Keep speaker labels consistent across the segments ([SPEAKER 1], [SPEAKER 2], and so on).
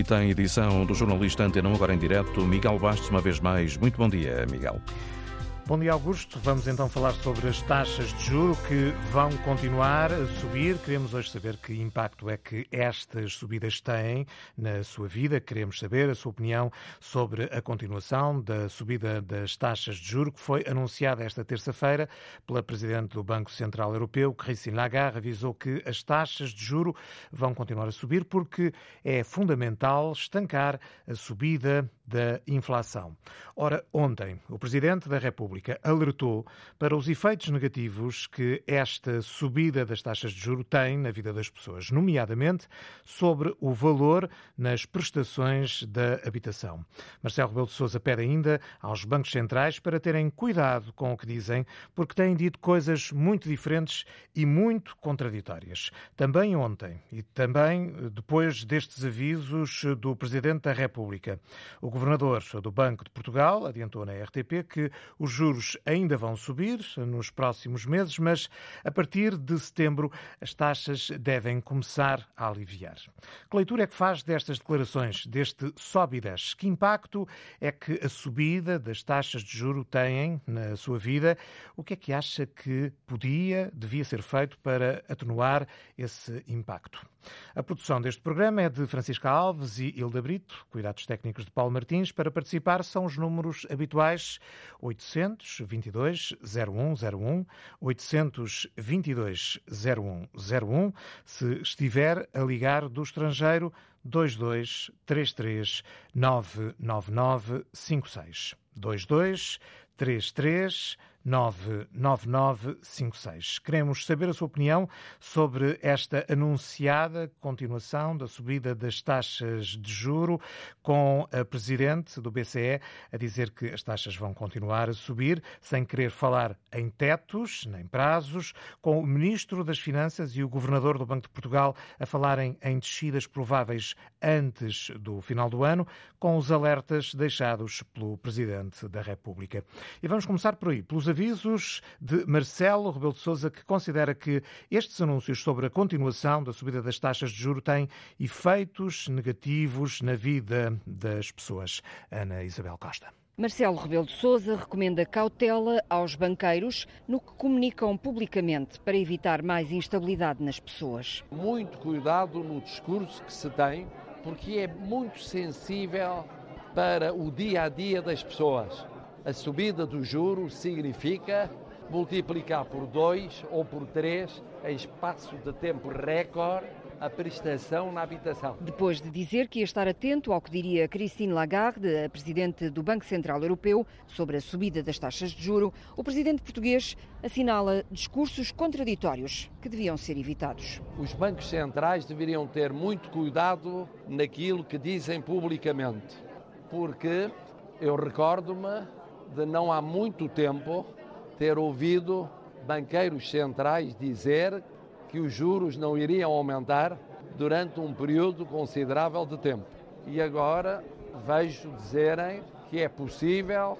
[SPEAKER 1] E tem edição do jornalista Antena agora em direto, Miguel Bastos, uma vez mais. Muito bom dia, Miguel.
[SPEAKER 2] Bom dia, Augusto. Vamos então falar sobre as taxas de juro que vão continuar a subir. Queremos hoje saber que impacto é que estas subidas têm na sua vida. Queremos saber a sua opinião sobre a continuação da subida das taxas de juro que foi anunciada esta terça-feira pela Presidente do Banco Central Europeu, Christine Lagarde, avisou que as taxas de juro vão continuar a subir porque é fundamental estancar a subida da inflação. Ora, ontem, o Presidente da República alertou para os efeitos negativos que esta subida das taxas de juro tem na vida das pessoas, nomeadamente sobre o valor nas prestações da habitação. Marcelo Rebelo de Sousa pede ainda aos bancos centrais para terem cuidado com o que dizem, porque têm dito coisas muito diferentes e muito contraditórias. Também ontem e também depois destes avisos do Presidente da República, o governador do Banco de Portugal adiantou na RTP que os juros ainda vão subir nos próximos meses, mas a partir de setembro as taxas devem começar a aliviar. Que leitura é que faz destas declarações, deste desce? Que impacto é que a subida das taxas de juro têm na sua vida? O que é que acha que podia, devia ser feito para atenuar esse impacto? A produção deste programa é de Francisca Alves e Hilda Brito, cuidados técnicos de Paulo Martins. Para participar são os números habituais 822 0101, 822 0101. Se estiver a ligar do estrangeiro, 22 33 999 56. 22 33 99956. Queremos saber a sua opinião sobre esta anunciada continuação da subida das taxas de juro, com a presidente do BCE a dizer que as taxas vão continuar a subir, sem querer falar em tetos nem prazos, com o ministro das Finanças e o governador do Banco de Portugal a falarem em descidas prováveis antes do final do ano, com os alertas deixados pelo presidente da República. E vamos começar por aí, pelos avisos de Marcelo Rebelo de Sousa, que considera que estes anúncios sobre a continuação da subida das taxas de juro têm efeitos negativos na vida das pessoas. Ana Isabel Costa.
[SPEAKER 3] Marcelo Rebelo de Sousa recomenda cautela aos banqueiros no que comunicam publicamente para evitar mais instabilidade nas pessoas.
[SPEAKER 4] Muito cuidado no discurso que se tem, porque é muito sensível para o dia a dia das pessoas. A subida do juro significa multiplicar por dois ou por três em espaço de tempo recorde a prestação na habitação.
[SPEAKER 3] Depois de dizer que ia estar atento ao que diria Christine Lagarde, a presidente do Banco Central Europeu, sobre a subida das taxas de juro, o presidente português assinala discursos contraditórios que deviam ser evitados.
[SPEAKER 4] Os bancos centrais deveriam ter muito cuidado naquilo que dizem publicamente, porque eu recordo-me de não há muito tempo ter ouvido banqueiros centrais dizer que os juros não iriam aumentar durante um período considerável de tempo. E agora vejo dizerem que é possível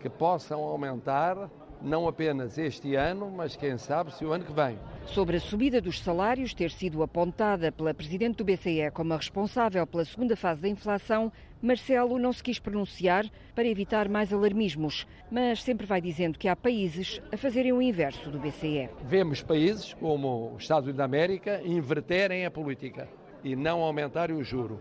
[SPEAKER 4] que possam aumentar não apenas este ano, mas quem sabe se o ano que vem.
[SPEAKER 3] Sobre a subida dos salários ter sido apontada pela Presidente do BCE como a responsável pela segunda fase da inflação, Marcelo não se quis pronunciar para evitar mais alarmismos, mas sempre vai dizendo que há países a fazerem o inverso do BCE.
[SPEAKER 4] Vemos países como os Estados Unidos da América inverterem a política e não aumentarem o juro.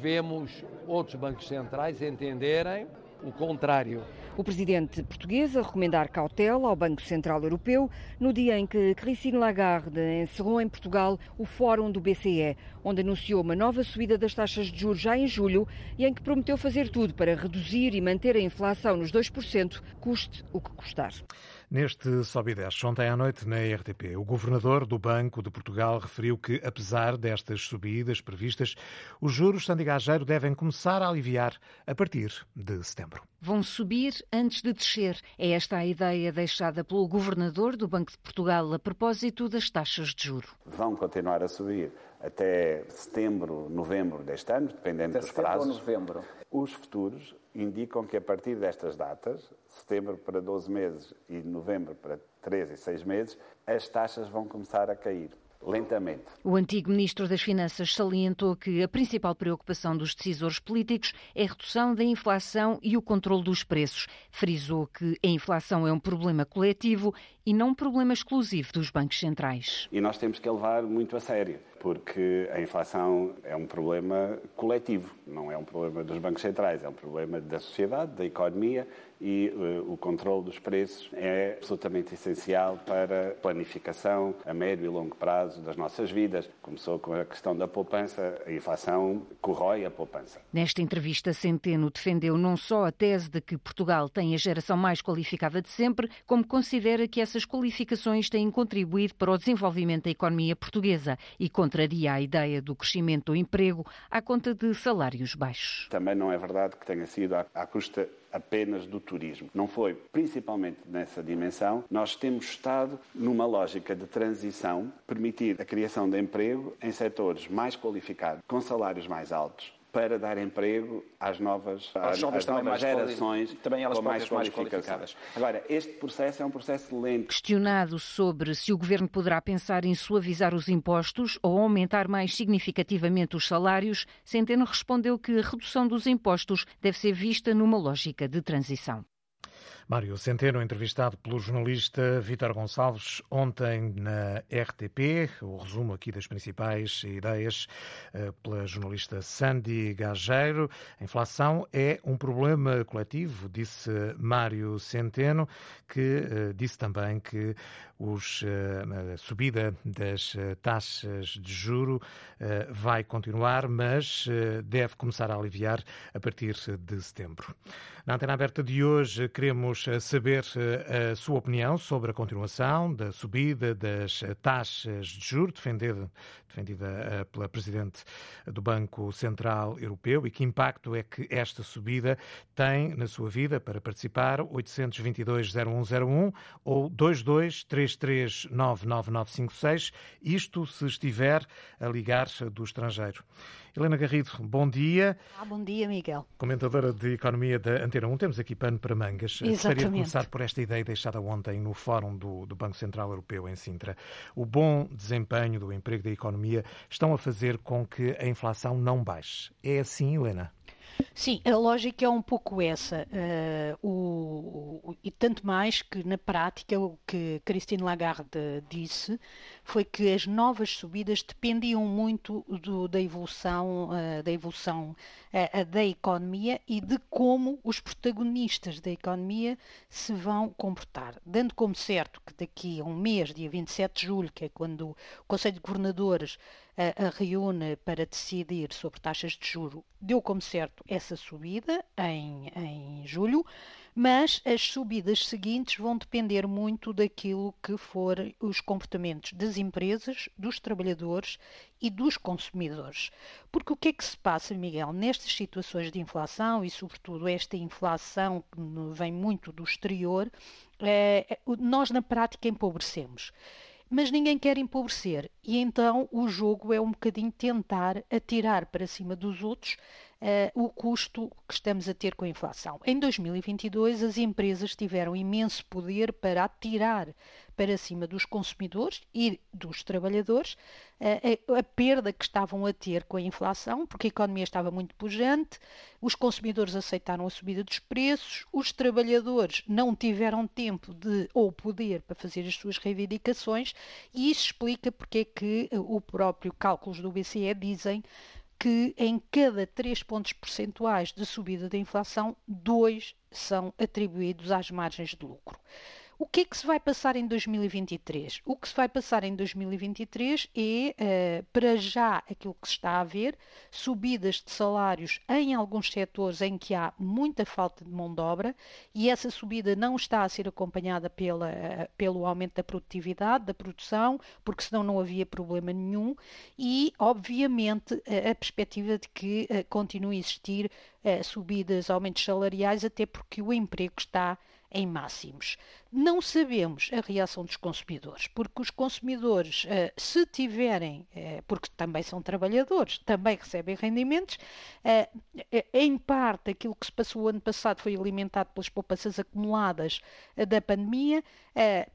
[SPEAKER 4] Vemos outros bancos centrais entenderem o contrário.
[SPEAKER 3] O presidente português a recomendar cautela ao Banco Central Europeu no dia em que Christine Lagarde encerrou em Portugal o Fórum do BCE, onde anunciou uma nova subida das taxas de juros já em julho e em que prometeu fazer tudo para reduzir e manter a inflação nos 2%, custe o que custar.
[SPEAKER 2] Neste Sobe 10, ontem à noite na RTP, o governador do Banco de Portugal referiu que, apesar destas subidas previstas, os juros sandigageiro devem começar a aliviar a partir de setembro.
[SPEAKER 5] Vão subir antes de descer. É esta a ideia deixada pelo governador do Banco de Portugal a propósito das taxas de juro.
[SPEAKER 6] Vão continuar a subir até setembro, novembro deste ano, dependendo
[SPEAKER 7] até
[SPEAKER 6] dos prazos.
[SPEAKER 7] novembro.
[SPEAKER 6] Os futuros indicam que a partir destas datas, setembro para 12 meses e novembro para 13 e 6 meses, as taxas vão começar a cair. lentamente.
[SPEAKER 5] O antigo ministro das Finanças salientou que a principal preocupação dos decisores políticos é a redução da inflação e o controle dos preços. Frisou que a inflação é um problema coletivo e não um problema exclusivo dos bancos centrais.
[SPEAKER 6] E nós temos que levar muito a sério, porque a inflação é um problema coletivo, não é um problema dos bancos centrais, é um problema da sociedade, da economia e uh, o controle dos preços é absolutamente essencial para a planificação a médio e longo prazo das nossas vidas. Começou com a questão da poupança, a inflação corrói a poupança.
[SPEAKER 5] Nesta entrevista, Centeno defendeu não só a tese de que Portugal tem a geração mais qualificada de sempre, como considera que essas qualificações têm contribuído para o desenvolvimento da economia portuguesa e contraria a ideia do crescimento do emprego à conta de salários baixos.
[SPEAKER 6] Também não é verdade que tenha sido à, à custa apenas do turismo. Não foi, principalmente nessa dimensão. Nós temos estado numa lógica de transição, permitir a criação de emprego em setores mais qualificados, com salários mais altos, para dar emprego às novas, às, às novas gerações
[SPEAKER 7] também elas
[SPEAKER 6] com mais
[SPEAKER 7] mais
[SPEAKER 6] qualificadas. Agora, este processo é um processo lento.
[SPEAKER 5] Questionado sobre se o governo poderá pensar em suavizar os impostos ou aumentar mais significativamente os salários, Centeno respondeu que a redução dos impostos deve ser vista numa lógica de transição.
[SPEAKER 2] Mário Centeno, entrevistado pelo jornalista Vítor Gonçalves ontem na RTP. O resumo aqui das principais ideias eh, pela jornalista Sandy Gageiro. A inflação é um problema coletivo, disse Mário Centeno, que eh, disse também que os, eh, a subida das taxas de juro vai continuar, mas deve começar a aliviar a partir de setembro. Na antena aberta de hoje, queremos saber a sua opinião sobre a continuação da subida das taxas de juros, defendida, defendida pela Presidente do Banco Central Europeu, e que impacto é que esta subida tem na sua vida. Para participar, 822-0101 ou 2233999956, isto se estiver a ligar do estrangeiro. Helena Garrido, bom dia.
[SPEAKER 8] Ah, bom dia, Miguel.
[SPEAKER 2] Comentadora de Economia da Antena 1. Temos aqui pano para mangas.
[SPEAKER 8] Exatamente.
[SPEAKER 2] Gostaria de começar por esta ideia deixada ontem no Fórum do, do Banco Central Europeu em Sintra. O bom desempenho do emprego da economia estão a fazer com que a inflação não baixe. É assim, Helena?
[SPEAKER 8] Sim, a lógica é um pouco essa. Uh, o, o, e tanto mais que, na prática, o que Christine Lagarde disse foi que as novas subidas dependiam muito do, da evolução, uh, da, evolução uh, da economia e de como os protagonistas da economia se vão comportar. Dando como certo que daqui a um mês, dia 27 de julho, que é quando o Conselho de Governadores a reúne para decidir sobre taxas de juro, deu como certo essa subida em, em julho, mas as subidas seguintes vão depender muito daquilo que forem os comportamentos das empresas, dos trabalhadores e dos consumidores. Porque o que é que se passa, Miguel, nestas situações de inflação e, sobretudo, esta inflação que vem muito do exterior, é, nós na prática empobrecemos mas ninguém quer empobrecer. E então o jogo é um bocadinho tentar atirar para cima dos outros o custo que estamos a ter com a inflação. Em 2022, as empresas tiveram imenso poder para atirar para cima dos consumidores e dos trabalhadores uh, a, a, perda que estavam a ter com a inflação, porque a economia estava muito pujante, os consumidores aceitaram a subida dos preços, os trabalhadores não tiveram tempo de ou poder para fazer as suas reivindicações, e isso explica porque é que o próprio cálculos do BCE dizem que em cada 3 pontos percentuais de subida da inflação, dois são atribuídos às margens de lucro. O que é que se vai passar em 2023? O que se vai passar em 2023 é, uh, para já, aquilo que se está a ver, subidas de salários em alguns setores em que há muita falta de mão de obra e essa subida não está a ser acompanhada pela, uh, pelo aumento da produtividade, da produção, porque senão não havia problema nenhum e, obviamente, a, perspectiva de que uh, continue a existir subidas, aumentos salariais, até porque o emprego está em máximos. Não sabemos a reação dos consumidores, porque os consumidores, uh, se tiverem, uh, porque também são trabalhadores, também recebem rendimentos, em parte aquilo que se passou o ano passado foi alimentado pelas poupanças acumuladas da pandemia,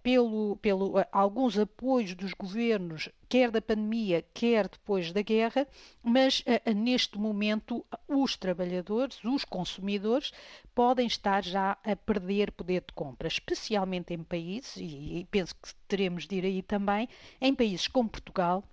[SPEAKER 8] pelo, pelo alguns apoios dos governos quer da pandemia, quer depois da guerra, mas neste momento os trabalhadores, os consumidores, podem estar já a perder poder de compra, especialmente em países, e, e penso que teremos de ir aí também, em países como Portugal,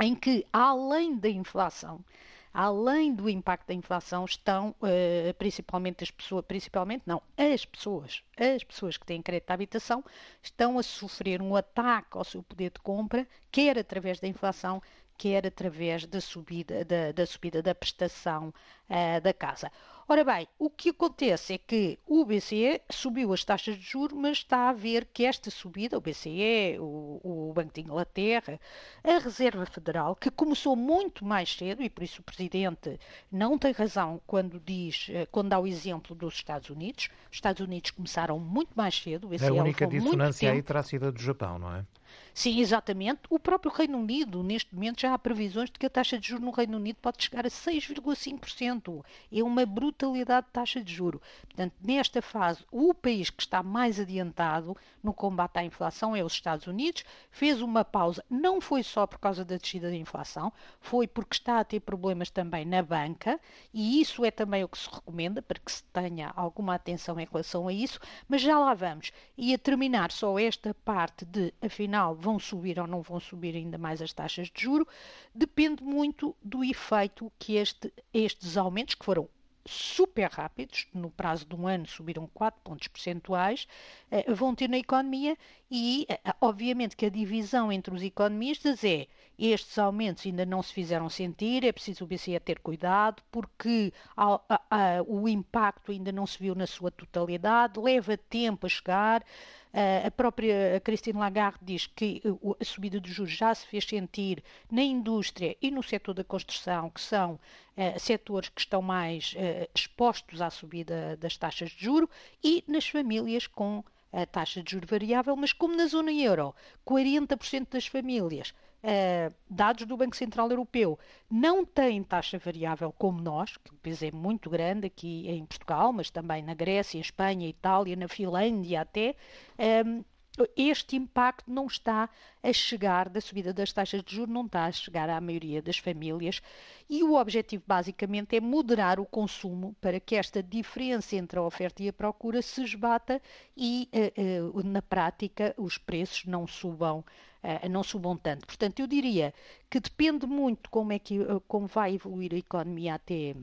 [SPEAKER 8] em que, além da inflação, além do impacto da inflação, estão uh, principalmente as pessoas, principalmente não, as pessoas, as pessoas que têm crédito de habitação estão a sofrer um ataque ao seu poder de compra, quer através da inflação, quer através da subida da, da subida da prestação uh, da casa. Ora bem, o que acontece é que o BCE subiu as taxas de juros, mas está a ver que esta subida, o BCE, o, o, Banco de Inglaterra, a Reserva Federal, que começou muito mais cedo, e por isso o Presidente não tem razão quando diz, eh, quando dá o exemplo dos Estados Unidos, os Estados Unidos começaram muito mais cedo, o
[SPEAKER 2] BCE A única dissonância aí terá sido a do Japão, não é?
[SPEAKER 8] Sim, exatamente. O próprio Reino Unido, neste momento, já há previsões de que a taxa de juros no Reino Unido pode chegar a 6,5%. É uma brutalidade de taxa de juro. Portanto, nesta fase, o país que está mais adiantado no combate à inflação é os Estados Unidos. Fez uma pausa, não foi só por causa da descida da inflação, foi porque está a ter problemas também na banca, e isso é também o que se recomenda para que se tenha alguma atenção em relação a isso. Mas já lá vamos. E a terminar só esta parte de, afinal, vão subir ou não vão subir ainda mais as taxas de juro, depende muito do efeito que este, estes aumentos, que foram super rápidos, no prazo de um ano subiram 4 pontos percentuais, eh, vão ter na economia e, eh, obviamente, que a divisão entre os economistas é estes aumentos ainda não se fizeram sentir, é preciso o BCE ter cuidado, porque a, a, a, o impacto ainda não se viu na sua totalidade, leva tempo a chegar. A própria Christine Lagarde diz que a subida dos juros já se fez sentir na indústria e no setor da construção, que são uh, setores que estão mais uh, expostos à subida das taxas de juro, e nas famílias com a taxa de juro variável, mas como na zona euro, 40% das famílias Uh, dados do Banco Central Europeu não têm taxa variável como nós, que o peso é muito grande aqui em Portugal, mas também na Grécia, Espanha, Itália, na Finlândia até. Um, este impacto não está a chegar, da subida das taxas de juros, não está a chegar à maioria das famílias e o objetivo basicamente é moderar o consumo para que esta diferença entre a oferta e a procura se esbata e, uh, uh, na prática, os preços não subam, uh, não subam tanto. Portanto, eu diria que depende muito como, é que, como vai evoluir a economia até,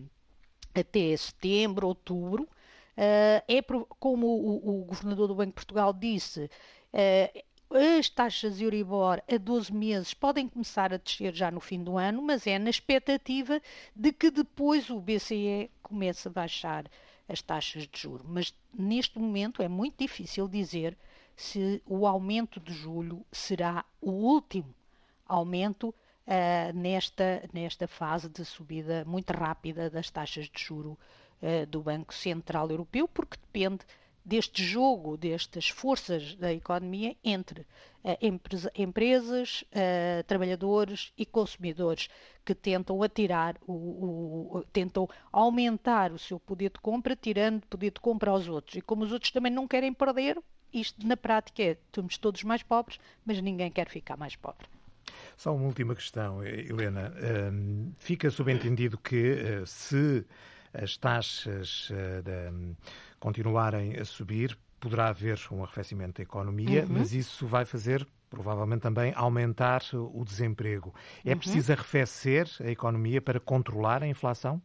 [SPEAKER 8] até setembro, outubro. É como o, o, governador do Banco de Portugal disse, as taxas Euribor a 12 meses podem começar a descer já no fim do ano, mas é na expectativa de que depois o BCE comece a baixar as taxas de juros. Mas neste momento é muito difícil dizer se o aumento de julho será o último aumento uh, nesta, nesta fase de subida muito rápida das taxas de juro uh, do Banco Central Europeu, porque depende deste jogo, destas forças da economia entre uh, empresa, empresas, uh, trabalhadores e consumidores que tentam atirar, o, o, tentam aumentar o seu poder de compra, tirando poder de compra aos outros. E como os outros também não querem perder, isto na prática é, estamos todos mais pobres, mas ninguém quer ficar mais pobre.
[SPEAKER 2] Só uma última questão, Helena. Um, fica subentendido que uh, se as taxas uh, continuarem a subir, poderá haver um arrefecimento da economia, uhum. mas isso vai fazer provavelmente também aumentar o desemprego. É uhum. preciso arrefecer a economia para controlar a inflação?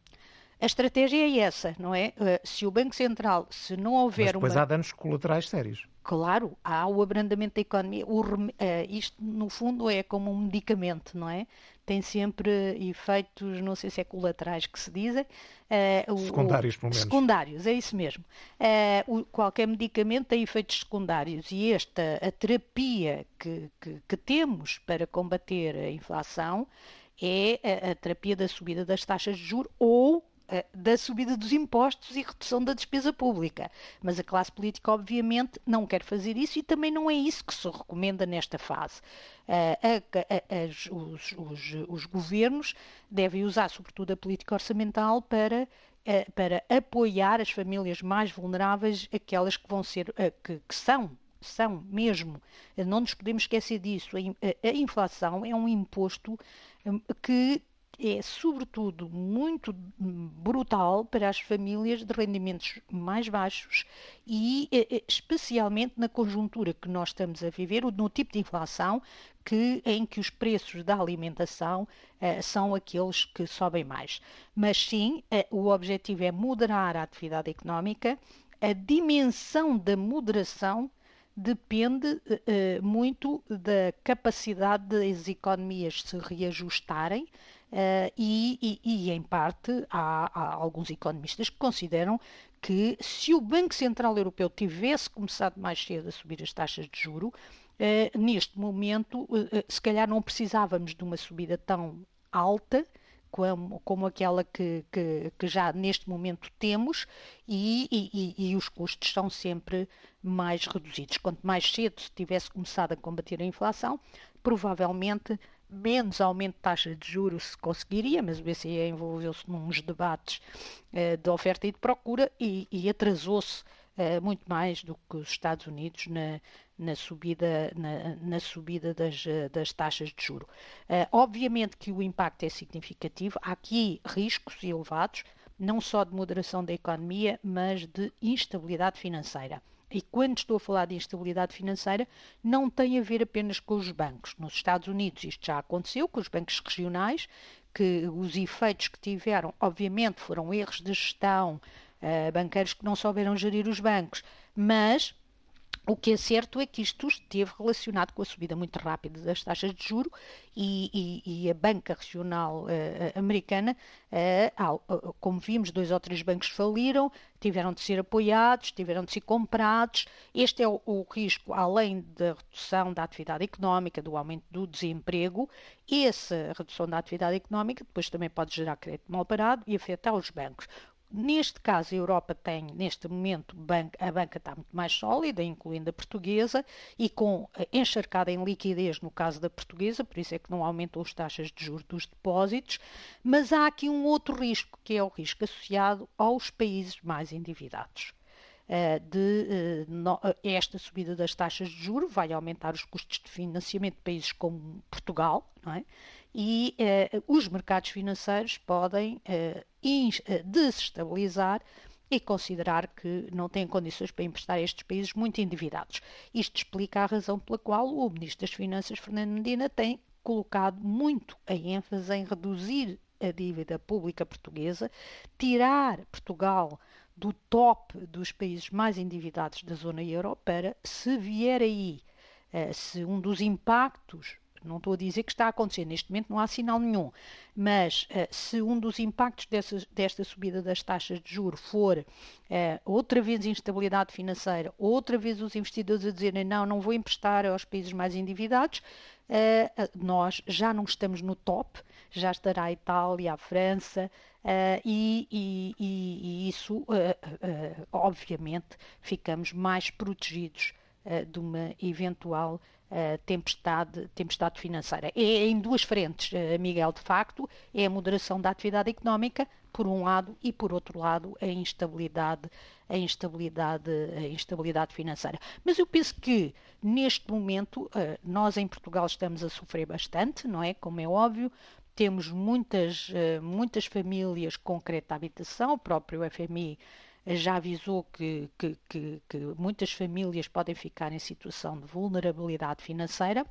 [SPEAKER 8] A estratégia é essa, não é? Eh, se o Banco Central, se não houver
[SPEAKER 2] Mas depois
[SPEAKER 8] uma...
[SPEAKER 2] há danos colaterais sérios.
[SPEAKER 8] Claro, há o abrandamento da economia. O, uh, isto, no fundo, é como um medicamento, não é? Tem sempre efeitos, não sei se é colaterais que se dizem.
[SPEAKER 2] Uh, secundários, pelo menos.
[SPEAKER 8] Secundários, é isso mesmo. Uh, o, qualquer medicamento tem efeitos secundários e esta, a terapia que, que, que temos para combater a inflação é a, a terapia da subida das taxas de juros ou da subida dos impostos e redução da despesa pública. Mas a classe política, obviamente, não quer fazer isso e também não é isso que se recomenda nesta fase. As, os, os, os, governos devem usar, sobretudo, a política orçamental para para apoiar as famílias mais vulneráveis, aquelas que vão ser, que, que são são mesmo, não nos podemos esquecer disso, a, a inflação é um imposto hum, que é, sobretudo, muito brutal para as famílias de rendimentos mais baixos e, especialmente na conjuntura que nós estamos a viver, no tipo de inflação que, em que os preços da alimentação eh, são aqueles que sobem mais. Mas sim, eh, o objetivo é moderar a atividade económica, a dimensão da moderação depende muito da capacidade das economias se reajustarem uh, e, e, e, em parte, há, há, alguns economistas que consideram que se o Banco Central Europeu tivesse começado mais cedo a subir as taxas de juro, uh, neste momento, se calhar não precisávamos de uma subida tão alta como, como aquela que, que, que, já neste momento temos e, e, e, os custos são sempre mais reduzidos. Quanto mais cedo se tivesse começado a combater a inflação, provavelmente menos aumento de taxa de juros se conseguiria, mas o BCE envolveu-se nos debates uh, de oferta e de procura e, e atrasou-se uh, muito mais do que os Estados Unidos na, na subida, na, na subida das, das, taxas de juro. Obviamente que o impacto é significativo, há aqui riscos elevados, não só de moderação da economia, mas de instabilidade financeira. E quando estou a falar de instabilidade financeira, não tem a ver apenas com os bancos. Nos Estados Unidos isto já aconteceu, com os bancos regionais, que os efeitos que tiveram, obviamente, foram erros de gestão, uh, banqueiros que não souberam gerir os bancos, mas o que é certo é que isto esteve relacionado com a subida muito rápida das taxas de juro e, e, e a banca regional uh, americana, uh, como vimos, dois ou três bancos faliram, tiveram de ser apoiados, tiveram de ser comprados. Este é o, o risco, além da redução da atividade económica, do aumento do desemprego, essa redução da atividade económica depois também pode gerar crédito mal parado e afetar os bancos. Neste caso, a Europa tem, neste momento, a banca está muito mais sólida, incluindo a portuguesa, e com eh, encharcada em liquidez no caso da portuguesa, por isso é que não aumentou as taxas de juros dos depósitos, mas há aqui um outro risco, que é o risco associado aos países mais endividados. Eh, de eh, esta subida das taxas de juros vai aumentar os custos de financiamento de países como Portugal, é? e uh, os mercados financeiros podem uh, desestabilizar e considerar que não têm condições para emprestar a estes países muito endividados. Isto explica a razão pela qual o Ministro das Finanças, Fernando Medina, tem colocado muito a ênfase em reduzir a dívida pública portuguesa, tirar Portugal do top dos países mais endividados da zona euro para, se vier aí, se um dos impactos não estou a dizer que está a acontecer, neste momento não há sinal nenhum, mas uh, se um dos impactos dessa, desta subida das taxas de juro for uh, outra vez instabilidade financeira, outra vez os investidores a dizerem não, não vou emprestar aos países mais endividados, uh, nós já não estamos no top, já estará a Itália, a França, e, e, e, isso, obviamente, ficamos mais protegidos de uma eventual uh, tempestade, tempestade financeira. É em duas frentes, uh, Miguel, de facto, é a moderação da atividade económica, por um lado, e por outro lado, a instabilidade, a instabilidade, a instabilidade financeira. Mas eu penso que, neste momento, uh, nós em Portugal estamos a sofrer bastante, não é? Como é óbvio, temos muitas, muitas famílias com crédito à habitação, o próprio FMI já avisou que, que, que, que muitas famílias podem ficar em situação de vulnerabilidade financeira.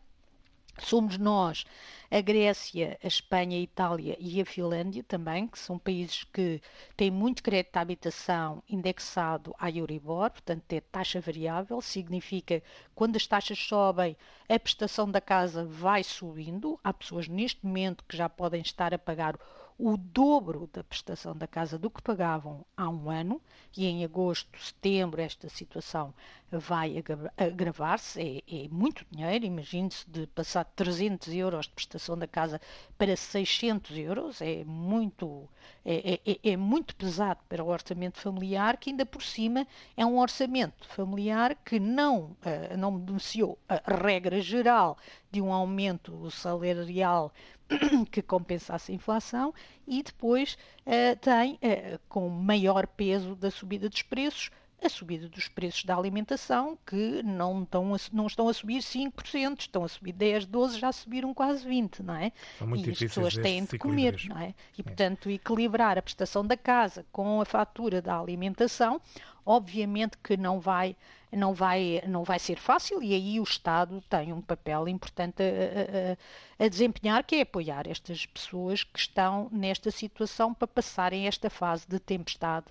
[SPEAKER 8] Somos nós, a Grécia, a Espanha, a Itália e a Finlândia também, que são países que têm muito crédito à habitação indexado à Euribor, portanto é taxa variável, significa que quando as taxas sobem, a prestação da casa vai subindo. Há pessoas neste momento que já podem estar a pagar o dobro da prestação da casa do que pagavam há um ano, e em agosto, setembro, esta situação vai agravar-se. É, é, muito dinheiro, imagine-se de passar de 300 euros de prestação da casa para 600 euros, é muito, é, é, é, é muito pesado para o orçamento familiar, que ainda por cima é um orçamento familiar que não, uh, não beneficiou a regra geral de um aumento salarial que compensasse a inflação e depois uh, tem, uh, com maior peso da subida dos preços, a subida dos preços da alimentação, que não estão a, não estão a subir 5%, estão a subir 10, 12, já subiram quase 20%, não é?
[SPEAKER 2] e
[SPEAKER 8] as pessoas têm de comer, não é? E, portanto, equilibrar a prestação da casa com a fatura da alimentação, obviamente que não vai não vai, não vai ser fácil e aí o Estado tem um papel importante a, a, a, desempenhar, que é apoiar estas pessoas que estão nesta situação para passarem esta fase de tempestade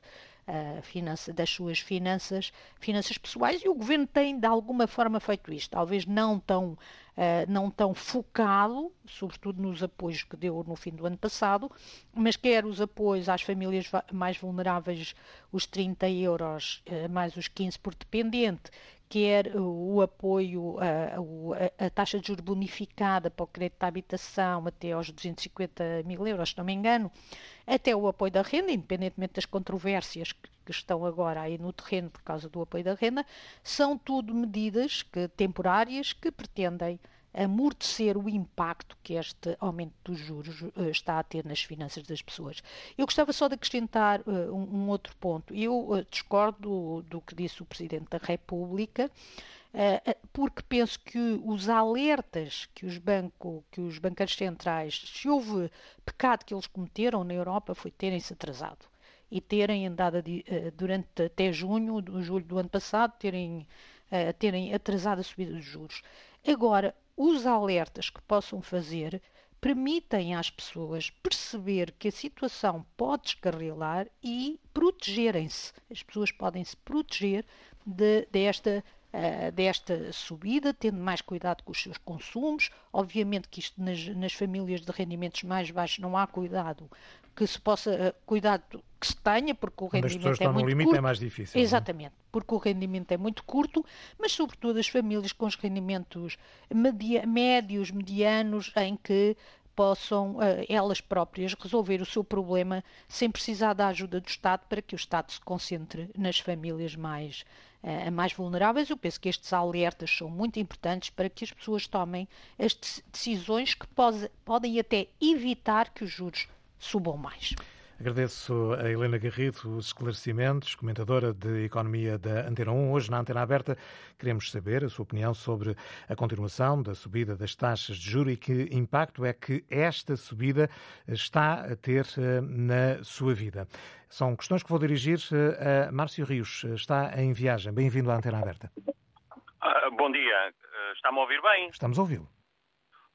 [SPEAKER 8] das suas finanças, finanças pessoais e o governo tem de alguma forma feito isto, talvez não tão, uh, não tão focado, sobretudo nos apoios que deu no fim do ano passado, mas quer os apoios às famílias mais vulneráveis, os 30 euros uh, mais os 15 por dependente, quer o apoio, a, a, taxa de juros bonificada para o crédito de habitação até aos 250 mil euros, se não me engano, até o apoio da renda, independentemente das controvérsias que, que estão agora aí no terreno por causa do apoio da renda, são tudo medidas que, temporárias que pretendem amortecer o impacto que este aumento dos juros uh, está a ter nas finanças das pessoas. Eu gostava só de acrescentar uh, um, outro ponto. Eu uh, discordo do, do, que disse o Presidente da República, porque penso que os alertas que os, banco, que os bancários centrais, se houve pecado que eles cometeram na Europa, foi terem-se atrasado e terem andado durante até junho, julho do ano passado, terem, terem atrasado a subida dos juros. Agora, os alertas que possam fazer permitem às pessoas perceber que a situação pode descarrilar e protegerem-se. As pessoas podem se proteger de, desta, uh, desta subida, tendo mais cuidado com os seus consumos. Obviamente que isto nas, nas famílias de rendimentos mais baixos não há cuidado que se possa uh, cuidado que se tenha, porque o rendimento é muito
[SPEAKER 2] limite
[SPEAKER 8] curto.
[SPEAKER 2] é mais difícil.
[SPEAKER 8] Exatamente, não? porque o rendimento é muito curto, mas sobretudo as famílias com os rendimentos media, médios, medianos, em que possam uh, elas próprias resolver o seu problema sem precisar da ajuda do Estado para que o Estado se concentre nas famílias mais, uh, mais vulneráveis. Eu penso que estes alertas são muito importantes para que as pessoas tomem as decisões que pode, podem até evitar que os juros subam mais.
[SPEAKER 2] Agradeço a Helena Garrido os esclarecimentos, comentadora de Economia da Antena 1. Hoje, na Antena Aberta, queremos saber a sua opinião sobre a continuação da subida das taxas de juros e que impacto é que esta subida está a ter eh, na sua vida. São questões que vou dirigir eh, a Márcio Rios. Está em viagem. Bem-vindo à Antena Aberta.
[SPEAKER 7] Uh, bom dia. Está-me a ouvir bem?
[SPEAKER 2] Estamos a ouvi-lo.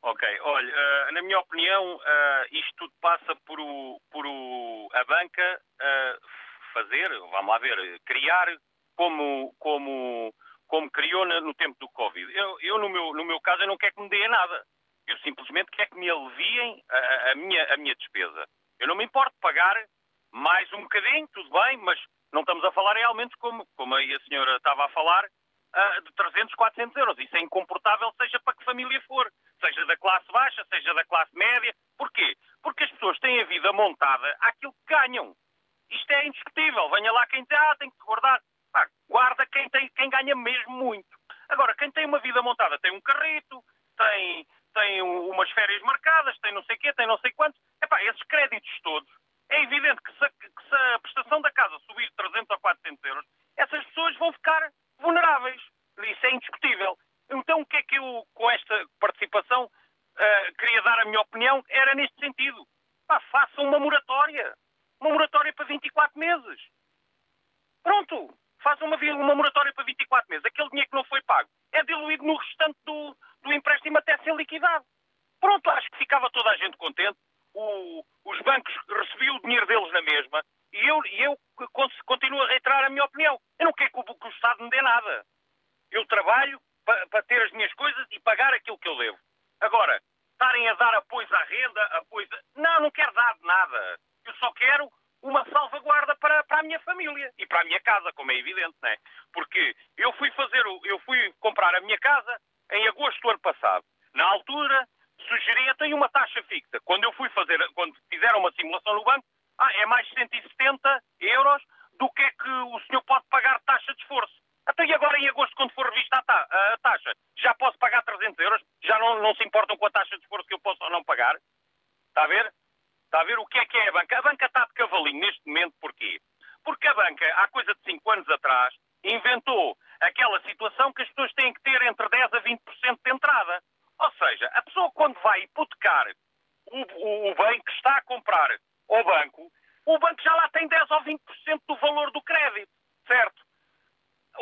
[SPEAKER 7] Ok, olha, uh, na minha opinião, uh, isto tudo passa por, o, por o, a banca uh, fazer, vamos lá ver, criar como, como, como criou no, tempo do Covid. Eu, eu, no, meu, no meu caso, eu não quero que me deem nada. Eu simplesmente quero que me aliviem a, a, minha, a minha despesa. Eu não me importo pagar mais um bocadinho, tudo bem, mas não estamos a falar realmente como, como a senhora estava a falar, de 300, 400 euros. Isso é incomportável, seja para que família for seja da classe baixa, seja da classe média. Porquê? Porque as pessoas têm a vida montada àquilo que ganham. Isto é indiscutível. Venha lá quem tem, ah, tem que guardar. Guarda quem, tem, quem ganha mesmo muito. Agora, quem tem uma vida montada tem um carrito, tem, tem umas férias marcadas, tem não sei o quê, tem não sei quantos. Epá, esses créditos todos, é evidente que se, que se a prestação da casa subir 300 ou 400 euros, essas pessoas vão ficar vulneráveis. Isso é indiscutível. Então, o que é que eu, com esta participação, uh, queria dar a minha opinião? Era neste sentido. Pá, façam uma moratória. Uma moratória para 24 meses. Pronto. Façam uma, uma moratória para 24 meses. Aquele dinheiro que não foi pago é diluído no restante do, do empréstimo até ser liquidado. Pronto, acho que ficava toda a gente contente. O, os bancos recebiam o dinheiro deles na mesma e eu, e eu continuo a reiterar a minha opinião. Eu não quero que o, que o Estado me dê nada. Eu trabalho, para, para ter as minhas coisas e pagar aquilo que eu levo. Agora, estarem a dar apoio à renda, apoio. Não, não quero dar. nada. Eu só quero uma salvaguarda para, para a minha família e para a minha casa, como é evidente, não é? Porque eu fui fazer, eu fui comprar a minha casa em agosto do ano passado. Na altura, sugeria, tem uma taxa fixa. Quando eu fui fazer, quando fizeram uma simulação no banco, ah, é mais 170 euros do que é que o senhor pode pagar taxa de esforço. Até e agora, em agosto, quando for revista a, ta a taxa, já posso pagar 300 euros? Já não, não se importam com a taxa de esforço que eu posso ou não pagar? Está a ver? Está a ver o que é que é a banca? A banca está de cavalinho neste momento, porquê? Porque a banca, há coisa de 5 anos atrás, inventou aquela situação que as pessoas têm que ter entre 10% a 20% de entrada. Ou seja, a pessoa quando vai hipotecar o, o, o bem que está a comprar ao banco, o banco já lá tem 10 ou 20% do valor do crédito, certo?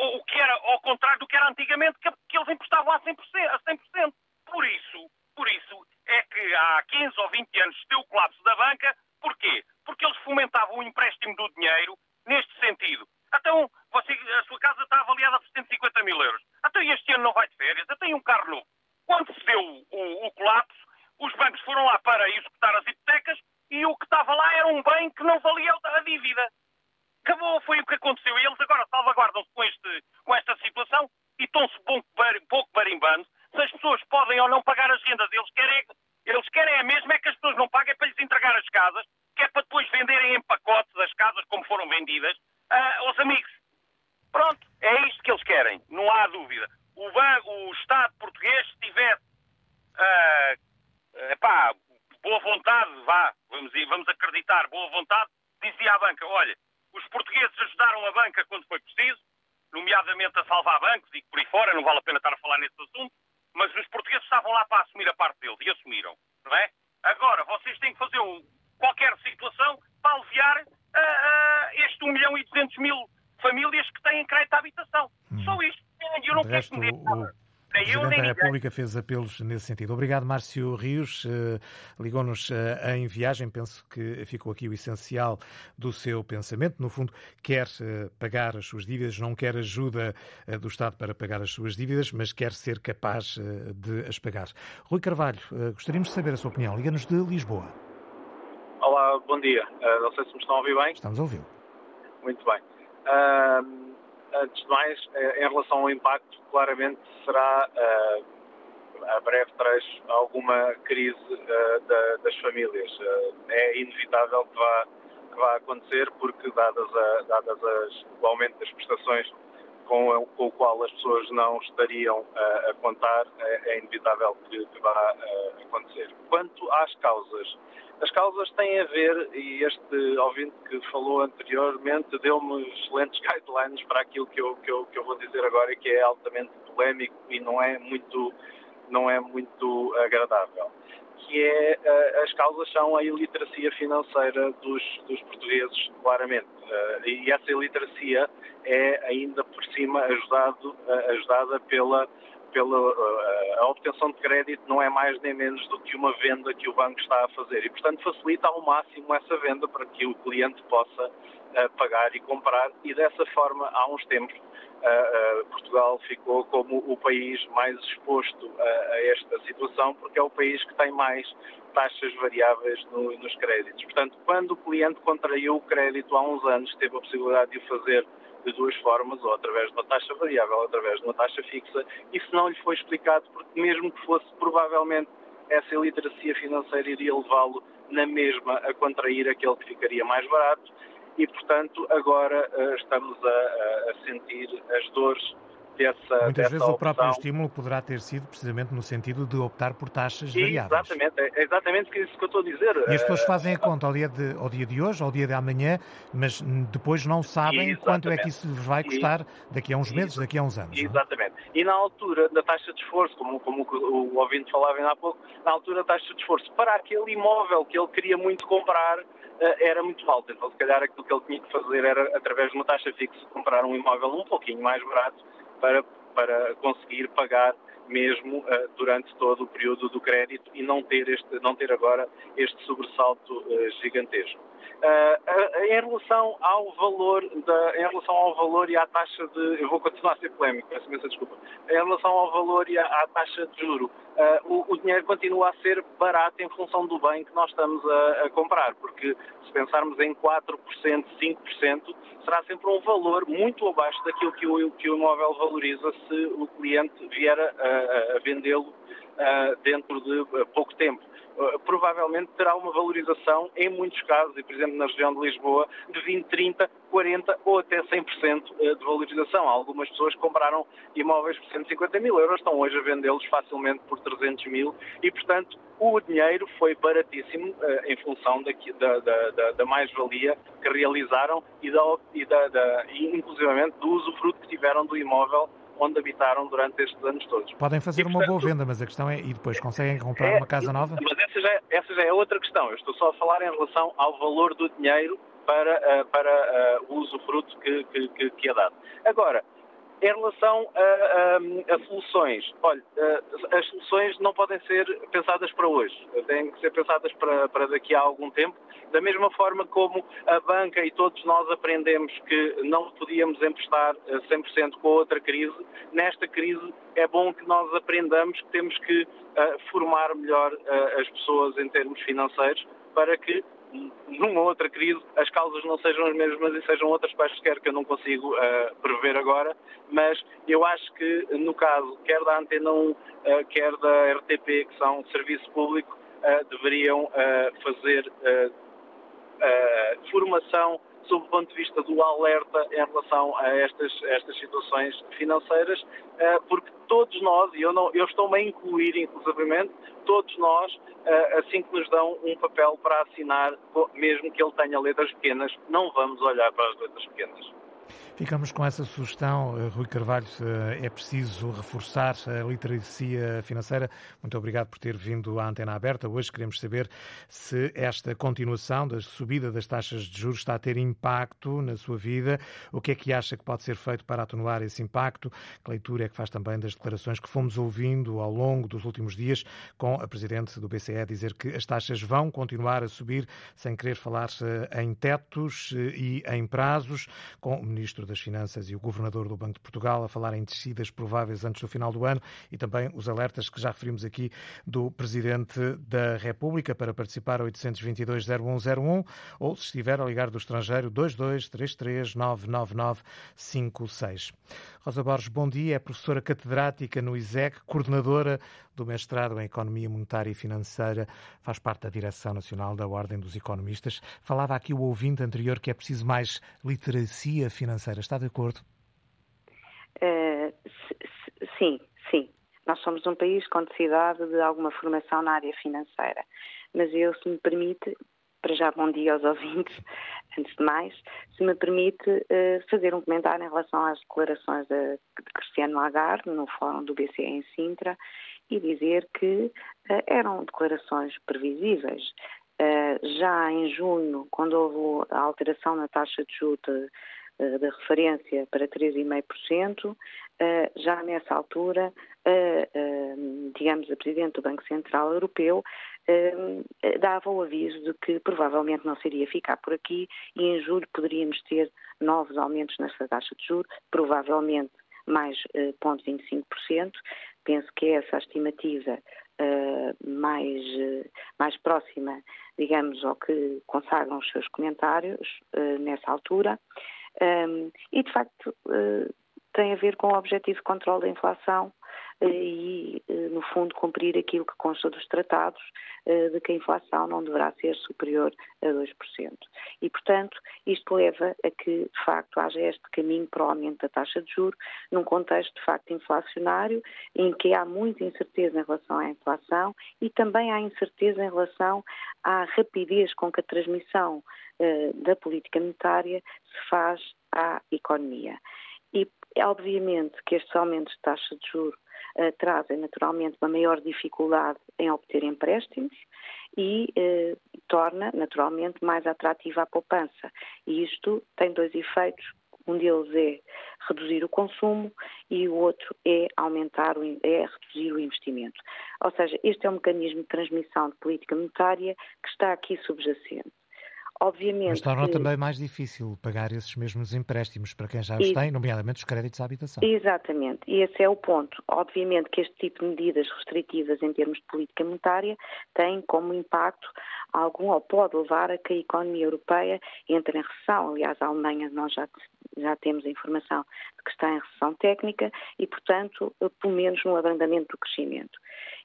[SPEAKER 7] O que era ao contrário do que era antigamente, que, que eles emprestavam a 100%, a 100%. Por isso, por isso é que há 15 ou 20 anos deu o colapso da banca. Porquê? Porque eles fomentavam o empréstimo do dinheiro neste sentido. Então, você, a sua casa está avaliada por 150 mil euros. Então, este ano não vai de férias. Tenho um carro novo. Quando se deu o, o colapso, os bancos foram lá para executar as hipotecas e o que estava lá era um bem que não valia a dívida. Acabou, foi o que aconteceu. E eles agora salvaguardam-se com, com esta situação e estão-se pouco barimbando se as pessoas podem ou não pagar as rendas. Eles querem, eles querem a mesma é que as pessoas não paguem para lhes entregar as casas, que é para depois venderem em pacotes as casas como foram vendidas uh, aos amigos. Pronto, é isto que eles querem, não há dúvida. O, o Estado português, se tivesse uh, epá, boa vontade, vá, vamos, vamos acreditar, boa vontade, dizia à banca, olha, os portugueses ajudaram a banca quando foi preciso, nomeadamente a salvar bancos e por aí fora, não vale a pena estar a falar nesse assunto, mas os portugueses estavam lá para assumir a parte deles e assumiram, não é? Agora, vocês têm que fazer um, qualquer situação para aliviar uh, uh, este 1 milhão e 200 mil famílias que têm crédito à habitação. Hum. Só isto. Eu não quero que me nada.
[SPEAKER 2] O Presidente da República fez apelos nesse sentido. Obrigado, Márcio Rios. Uh, Ligou-nos uh, em viagem. Penso que ficou aqui o essencial do seu pensamento. No fundo, quer uh, pagar as suas dívidas, não quer ajuda do Estado para pagar as suas dívidas, mas quer ser capaz de as pagar. Rui Carvalho, gostaríamos de saber a sua opinião. Liga-nos de Lisboa.
[SPEAKER 9] Olá, bom dia. não sei se me estão a ouvir bem.
[SPEAKER 2] Estamos a ouvir.
[SPEAKER 9] Muito bem. Antes de mais, eh, em relação ao impacto, claramente será uh, a breve trecho alguma crise uh, das famílias. É inevitável que vá, que vá acontecer porque, dadas, a, dadas as, o aumento das prestações com, o qual as pessoas não estariam a contar, é, é inevitável que, que vá acontecer. Quanto às causas, as causas têm a ver, e este ouvinte que falou anteriormente deu-me excelentes guidelines para aquilo que eu, que, eu, que eu vou dizer agora, que é altamente polémico e não é muito, não é muito agradável. Que é, uh, as causas são a iliteracia financeira dos, dos portugueses, claramente. Uh, e essa iliteracia é ainda por cima ajudado, uh, ajudada pela pela a obtenção de crédito não é mais nem menos do que uma venda que o banco está a fazer e, portanto, facilita ao máximo essa venda para que o cliente possa uh, pagar e comprar e dessa forma, há uns tempos, uh, Portugal ficou como o país mais exposto a esta situação porque é o país que tem mais taxas variáveis no, nos créditos. Portanto, quando o cliente contraiu o crédito há uns anos, teve a possibilidade de o fazer de duas formas, ou através de uma taxa variável, ou através de uma taxa fixa. Isso não lhe foi explicado, porque mesmo que fosse, provavelmente, essa iliteracia financeira iria levá-lo na mesma a contrair aquele que ficaria mais barato e, portanto, agora uh, estamos a, a, sentir as dores dessa
[SPEAKER 2] Muitas
[SPEAKER 9] dessa
[SPEAKER 2] vezes opção. o próprio estímulo poderá ter sido precisamente no sentido de optar por taxas variáveis.
[SPEAKER 9] Exatamente, é exatamente isso que eu estou a dizer.
[SPEAKER 2] E as pessoas fazem a conta ao dia de, ao dia de hoje, ao dia de amanhã, mas depois não sabem exatamente. quanto é que isso lhes vai custar daqui a uns meses, daqui a uns anos.
[SPEAKER 9] É? Exatamente. E na altura da taxa de esforço, como, como o ouvinte falava ainda há pouco, na altura da taxa de esforço, para aquele imóvel que ele queria muito comprar, eh, era muito alta. Então, se calhar, aquilo que ele tinha que fazer era, através de uma taxa fixa, comprar um imóvel um pouquinho mais barato para, para conseguir pagar mesmo uh, durante todo o período do crédito e não ter, este, não ter agora este sobressalto uh, gigantesco. Uh, em relação ao valor da, em relação ao valor e à taxa de eu vou continuar a ser polémico, peço imensa desculpa. Em relação ao valor e à, à taxa de juro, uh, o, o, dinheiro continua a ser barato em função do bem que nós estamos a, a comprar, porque se pensarmos em 4%, 5%, será sempre um valor muito abaixo daquilo que o, que o imóvel valoriza se o cliente vier a, a vendê-lo uh, dentro de pouco tempo. Eh, provavelmente terá uma valorização, em muitos casos, e por exemplo na região de Lisboa, de 20, 30, 40 ou até 100% eh, de valorização. Algumas pessoas compraram imóveis por 150 mil euros, estão hoje a vendê-los facilmente por 300 mil e, portanto, o dinheiro foi baratíssimo uh, em função da, da, da, da mais-valia que realizaram e, da, e, da, da, e, inclusivamente, do usufruto que tiveram do imóvel onde habitaram durante estes anos todos.
[SPEAKER 2] Podem fazer e, portanto, uma boa venda, mas a questão é, e depois conseguem comprar é, uma casa nova?
[SPEAKER 9] Mas essa já, é, essa já é outra questão. Eu estou só a falar em relação ao valor do dinheiro para, uh, para uh, o usufruto que, que, que é dado. Agora, em relação a, a, a soluções, olha, as soluções não podem ser pensadas para hoje, têm que ser pensadas para, para daqui a algum tempo, da mesma forma como a banca e todos nós aprendemos que não podíamos emprestar 100% com a outra crise, nesta crise é bom que nós aprendamos que temos que uh, formar melhor uh, as pessoas em termos financeiros para que numa outra crise as causas não sejam as mesmas e sejam outras quaisquer que eu não consigo uh, prever agora, mas eu acho que no caso quer da Antena 1, uh, quer da RTP, que são serviço público, uh, deveriam fazer formação sob o ponto de vista do alerta em relação a estas, estas situações financeiras, porque todos nós, e eu, não, eu estou-me a incluir inclusivamente, todos nós, assim que nos dão um papel para assinar, mesmo que ele tenha letras pequenas, não vamos olhar para as letras pequenas.
[SPEAKER 2] Ficamos com essa sugestão, eh, Rui Carvalho. Eh, é preciso reforçar a literacia financeira. Muito obrigado por ter vindo à antena aberta. Hoje queremos saber se esta continuação da subida das taxas de juros está a ter impacto na sua vida. O que é que acha que pode ser feito para atenuar esse impacto? Que leitura é que faz também das declarações que fomos ouvindo ao longo dos últimos dias, com a Presidente do BCE dizer que as taxas vão continuar a subir, sem querer falar em tetos eh, e em prazos, com o Ministro das Finanças e o Governador do Banco de Portugal a falar em descidas prováveis antes do final do ano e também os alertas que já referimos aqui do Presidente da República para participar 822-0101 ou, se estiver a ligar do estrangeiro, 2233-99956. Rosa Borges, bom dia. É professora catedrática no ISEC, coordenadora do mestrado em Economia Monetária e Financeira, faz parte da Direção Nacional da Ordem dos Economistas. Falava aqui o ouvinte anterior que é preciso mais literacia financeira. Está de acordo?
[SPEAKER 10] Uh, sim, sim. Nós somos um país com necessidade de alguma formação na área financeira. Mas eu, se me permite, para já bom dia aos ouvintes, antes de mais, se me permite uh, fazer um comentário em relação às declarações de, de Cristiano Lagarde no fórum do BCE em Sintra e dizer que uh, eram declarações previsíveis. Uh, já em junho, quando houve a alteração na taxa de juros da referência para 3,5%, já nessa altura, digamos, a Presidente do Banco Central Europeu dava o aviso de que provavelmente não seria ficar por aqui e em julho poderíamos ter novos aumentos nessa taxa de juros, provavelmente mais 0,25%. Penso que é essa a estimativa mais, mais próxima, digamos, ao que consagram os seus comentários nessa altura. Um, e, de facto, tem a ver com o objetivo de controle da inflação e, eh, no fundo, cumprir aquilo que consta dos tratados eh, de que a inflação não deverá ser superior a 2%. E, portanto, isto leva a que, de facto, haja este caminho para o aumento da taxa de juros, num contexto, de facto, inflacionário, em que há muita incerteza em relação à inflação e também há incerteza em relação à rapidez com que a transmissão eh, da política monetária se faz à economia. E, obviamente, que estes aumentos de taxa de juros uh, trazem naturalmente uma maior dificuldade em obter empréstimos e uh, torna naturalmente mais atrativa a poupança. E isto tem dois efeitos. Um deles é reduzir o consumo e o outro é aumentar, é reduzir o investimento. Ou seja, este é um mecanismo de transmissão de política monetária que está aqui subjacente. Obviamente.
[SPEAKER 2] Mas torna que... também mais difícil pagar esses mesmos empréstimos para quem já os e... tem, nomeadamente os créditos à habitação.
[SPEAKER 10] Exatamente, e esse é o ponto. Obviamente que este tipo de medidas restritivas em termos de política monetária tem como impacto algum, ou pode levar a que a economia europeia entre em recessão. Aliás, a Alemanha, nós já, já temos a informação que está em recessão técnica e, portanto, pelo menos no abrandamento do crescimento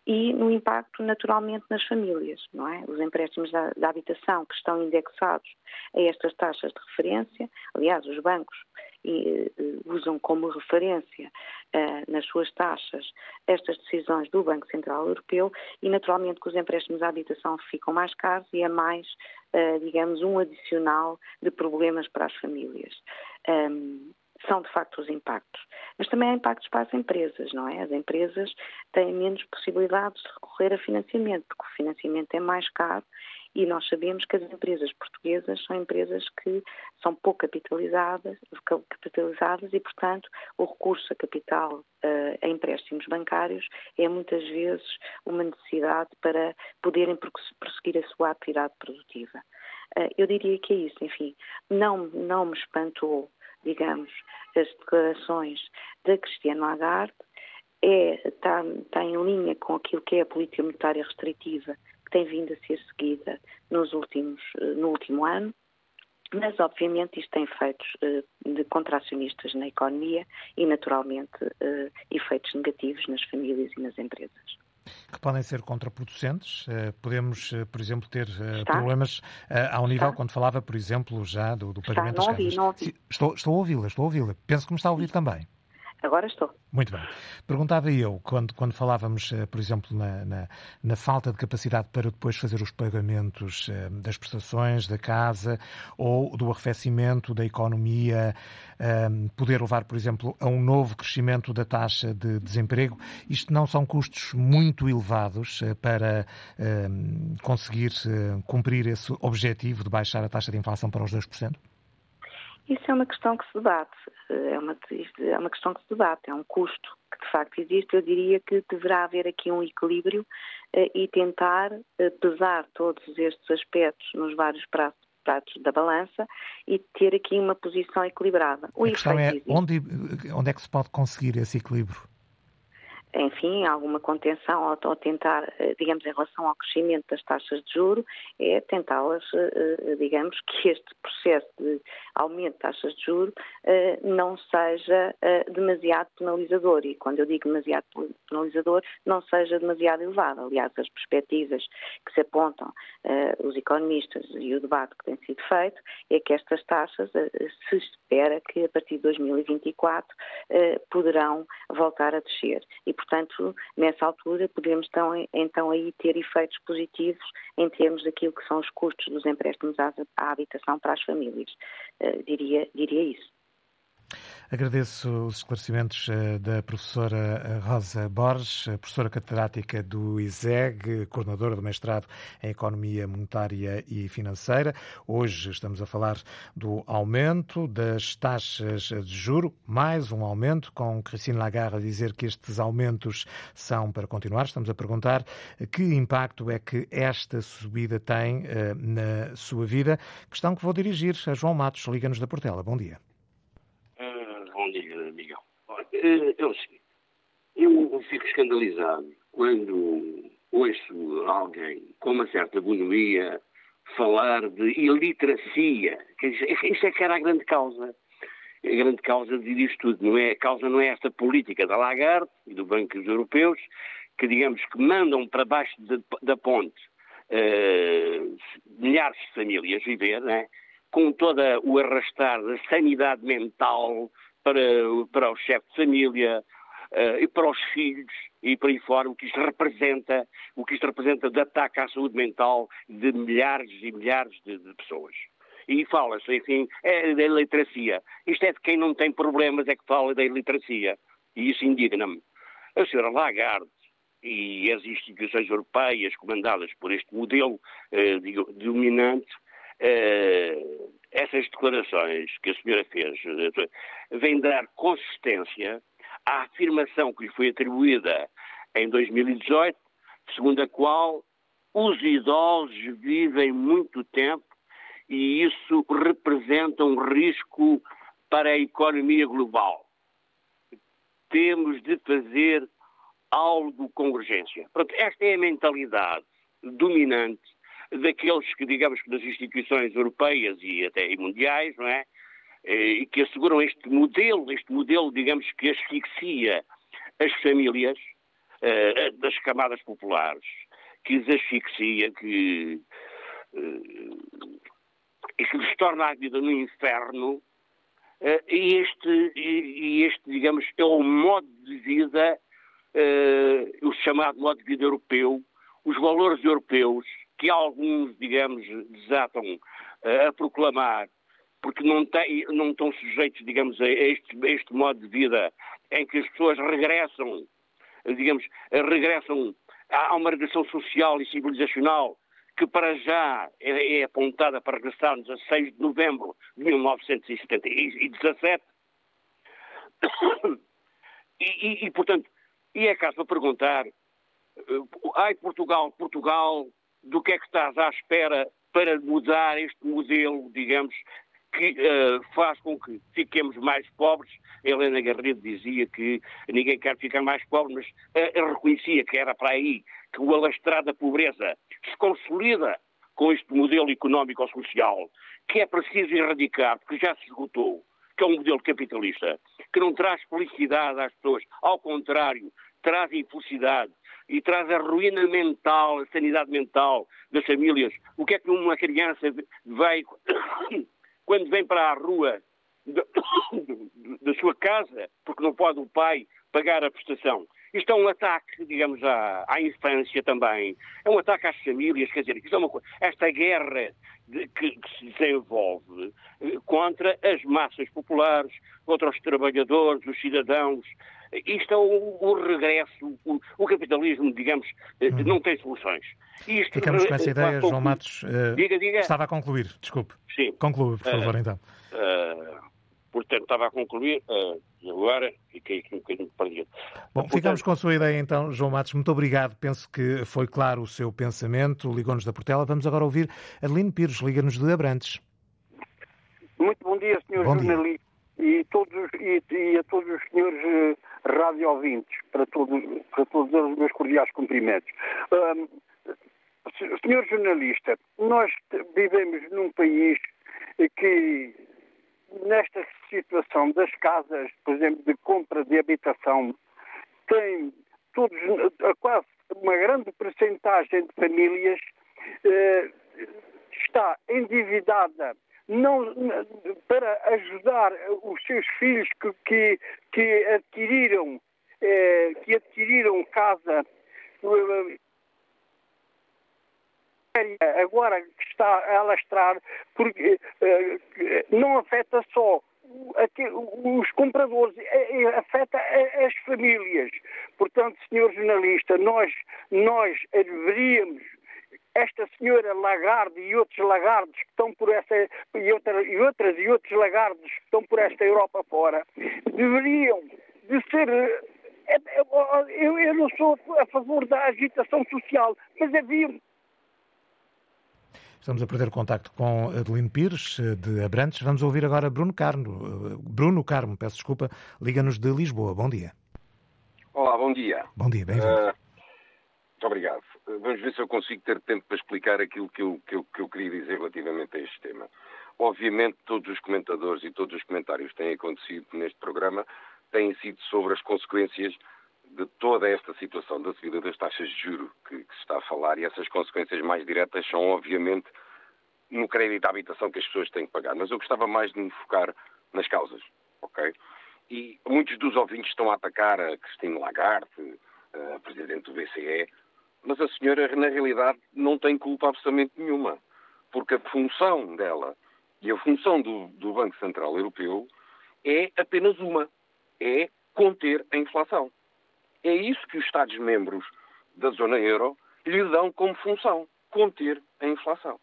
[SPEAKER 10] e no impacto naturalmente nas famílias, não é? Os empréstimos da, da, habitação que estão indexados a estas taxas de referência, aliás, os bancos e, uh, usam como referência uh, nas suas taxas estas decisões do Banco Central Europeu e naturalmente que os empréstimos à habitação ficam mais caros e é mais, uh, digamos, um adicional de problemas para as famílias. Um, são de facto os impactos. Mas também há impactos para as empresas, não é? As empresas têm menos possibilidades de recorrer a financiamento, porque o financiamento é mais caro e nós sabemos que as empresas portuguesas são empresas que são pouco capitalizadas, capitalizadas e, portanto, o recurso a capital uh, a empréstimos bancários é muitas vezes uma necessidade para poderem prosseguir a sua atividade produtiva. Uh, eu diria que é isso, enfim, não, não me espantou digamos, as declarações da Cristiane Lagarde, é, está, está em linha com aquilo que é a política monetária restritiva que tem vindo a ser seguida nos últimos, eh, no último ano, mas obviamente isto tem efeitos uh, de contracionistas na economia e naturalmente uh, efeitos negativos nas famílias e nas empresas
[SPEAKER 2] que podem ser contraproducentes. Eh, podemos, eh, por exemplo, ter eh, Está? problemas ao nível, está? quando falava, por exemplo, já do, do pagamento
[SPEAKER 10] está,
[SPEAKER 2] das ouvi,
[SPEAKER 10] casas.
[SPEAKER 2] Estou, estou a ouvi-la, estou a ouvi-la. Penso que me está a ouvir também.
[SPEAKER 10] Agora estou.
[SPEAKER 2] Muito bem. Perguntava eu, quando, quando falávamos, eh, por exemplo, na, na, na, falta de capacidade para depois fazer os pagamentos eh, das prestações da casa ou do arrefecimento da economia, eh, poder levar, por exemplo, a um novo crescimento da taxa de desemprego, isto não são custos muito elevados para conseguir cumprir esse objetivo de baixar a taxa de inflação para os 2%?
[SPEAKER 10] Isso é uma questão que se debate, é uma, é uma questão que se debate, é um custo que de facto existe. Eu diria que deverá haver aqui um equilíbrio eh, e tentar eh, pesar todos estes aspectos nos vários pratos pratos da balança e ter aqui uma posição equilibrada.
[SPEAKER 2] O a questão é onde, onde é que se pode conseguir esse equilíbrio?
[SPEAKER 10] Enfim, alguma contenção ou, ou, tentar, eh, digamos, em relação ao crescimento das taxas de juro, é tentá-las, eh, eh, digamos, que este processo de aumento de taxas de juro não seja demasiado penalizador. E quando eu digo demasiado penalizador, não seja demasiado elevado. Aliás, as perspectivas que se apontam os economistas e o debate que tem sido feito é que estas taxas se espera que a partir de 2024 poderão voltar a descer. E, portanto, nessa altura podemos então, então aí ter efeitos positivos em termos daquilo que são os custos dos empréstimos à, à habitação para as famílias. Uh, diria, diria isso.
[SPEAKER 2] Agradeço os esclarecimentos eh, da professora eh, Rosa Borges, professora catedrática do ISEG, coordenadora do mestrado em Economia Monetária e Financeira. Hoje estamos a falar do aumento das taxas de juro, mais um aumento, com Christine Lagarde a dizer que estes aumentos são para continuar. Estamos a perguntar que impacto é que esta subida tem eh, na sua vida. Questão que vou dirigir a João Matos, Liga-nos da Portela. Bom dia.
[SPEAKER 11] Eh, é o seguinte, eu fico escandalizado quando ouço alguém com uma certa bonomia falar de iliteracia. Isso é que era a grande causa. A grande causa disto tudo. Não é, a causa não é esta política da Lagarde e do Banco dos Europeus, que digamos que mandam para baixo de, da ponte uh, milhares de famílias viver, né? com todo o arrastar da sanidade mental, para, para o chefe de família uh, e para os filhos e para aí fora, o que isto representa, o que isto representa de ataque à saúde mental de milhares e milhares de, de pessoas. E fala-se, enfim, é da iliteracia. Isto é de quem não tem problemas é que fala da iliteracia. E isso indigna-me. A senhora Lagarde e as instituições europeias comandadas por este modelo eh, dominante eh, essas declarações que a senhora fez eh, vêm dar consistência à afirmação que lhe foi atribuída em 2018, segundo a qual os idosos vivem muito tempo e isso representa um risco para a economia global. Temos de fazer algo com urgência. Pronto, esta é a mentalidade dominante daqueles que, digamos que das instituições europeias e até mundiais, não é? Eh, e que asseguram este modelo, este modelo, digamos, que asfixia as famílias uh, das camadas populares, que as asfixia, que, uh, e que lhes torna a vida no inferno, e, este, e, este, digamos, é o modo de vida, o chamado modo de vida europeu, os valores europeus, que alguns, digamos, desatam a proclamar porque não, tem, não estão sujeitos, digamos, a este, a este modo de vida em que as pessoas regressam, digamos, regressam a uma regressão social e civilizacional que para já é, é apontada para regressarmos a 6 de novembro de 1917. E, e, e portanto, e é caso para perguntar, eh, ai Portugal, Portugal, do que é que estás à espera para mudar este modelo, digamos, que uh, faz com que fiquemos mais pobres. Helena Garrido dizia que ninguém quer ficar mais pobre, mas uh, reconhecia que era para aí que o alastrado da pobreza se consolida com este modelo económico-social, que é preciso erradicar, porque já se esgotou, que é um modelo capitalista, que não traz felicidade às pessoas, ao contrário, traz infelicidade e traz a ruína mental, a sanidade mental das famílias. O que é que uma criança vai quando vem para a rua da sua casa, porque não pode o pai pagar a prestação. Isto é um ataque, digamos, à, à infância também. É um ataque às famílias, quer dizer, isto é uma coisa. Esta guerra de, que, que, se desenvolve eh, contra as massas populares, contra os trabalhadores, os cidadãos. Isto é o, o regresso, o, o, capitalismo, digamos, eh, uhum. não tem soluções.
[SPEAKER 2] Isto, Ficamos com essa ideia, João Matos. Uh,
[SPEAKER 11] diga, diga.
[SPEAKER 2] Estava a concluir, desculpe.
[SPEAKER 11] Sim.
[SPEAKER 2] Conclua, por favor,
[SPEAKER 11] uh,
[SPEAKER 2] então.
[SPEAKER 11] Uh, portanto, estava a concluir e agora fiquei aqui um bocadinho perdido.
[SPEAKER 2] Bom, portanto... ficamos com a sua ideia então, João Matos. Muito obrigado. Penso que foi claro o seu pensamento. Ligou-nos da Portela. Vamos agora ouvir Adeline Pires, liga-nos de Abrantes.
[SPEAKER 12] Muito bom dia, senhor jornalista, e, todos, e, e, a todos os senhores uh, rádio ouvintes, para todos, para todos os meus cordiais cumprimentos. Um, senhor jornalista, nós vivemos num país que nesta situação das casas, por exemplo, de compra de habitação, tem todos, quase uma grande percentagem de famílias eh, está endividada não, para ajudar os seus filhos que, que, que adquiriram eh, que adquiriram casa agora que está a alastrar, porque uh, não afeta só os compradores, é, afeta as famílias. Portanto, senhor jornalista, nós, nós deveríamos esta senhora Lagarde e outros lagardes que estão por essa e, outra, e outras e outros lagardes que estão por esta Europa fora deveriam de ser é, eu, eu não sou a favor da agitação social, mas havia
[SPEAKER 2] Estamos a perder contacto com Adelino Pires, de Abrantes. Vamos ouvir agora Bruno Carmo. Bruno Carmo, peço desculpa, liga-nos de Lisboa. Bom dia.
[SPEAKER 13] Olá, bom dia.
[SPEAKER 2] Bom dia, bem-vindo. Uh,
[SPEAKER 13] muito obrigado. Vamos ver se eu consigo ter tempo para explicar aquilo que eu, que eu, que eu queria dizer relativamente a este tema. Obviamente, todos os comentadores e todos os comentários que têm acontecido neste programa têm sido sobre as consequências de toda esta situação da subida das taxas de juro que, que, se está a falar e essas consequências mais diretas são, obviamente, no crédito à habitação que as pessoas têm que pagar. Mas eu gostava mais de me focar nas causas, ok? E muitos dos ouvintes estão a atacar a Cristina Lagarde, a Presidente do BCE, mas a senhora, na realidade, não tem culpa absolutamente nenhuma, porque a função dela e a função do, do Banco Central Europeu é apenas uma, é conter a inflação. É isso que os Estados-membros da zona euro lhe dão como função: conter a inflação.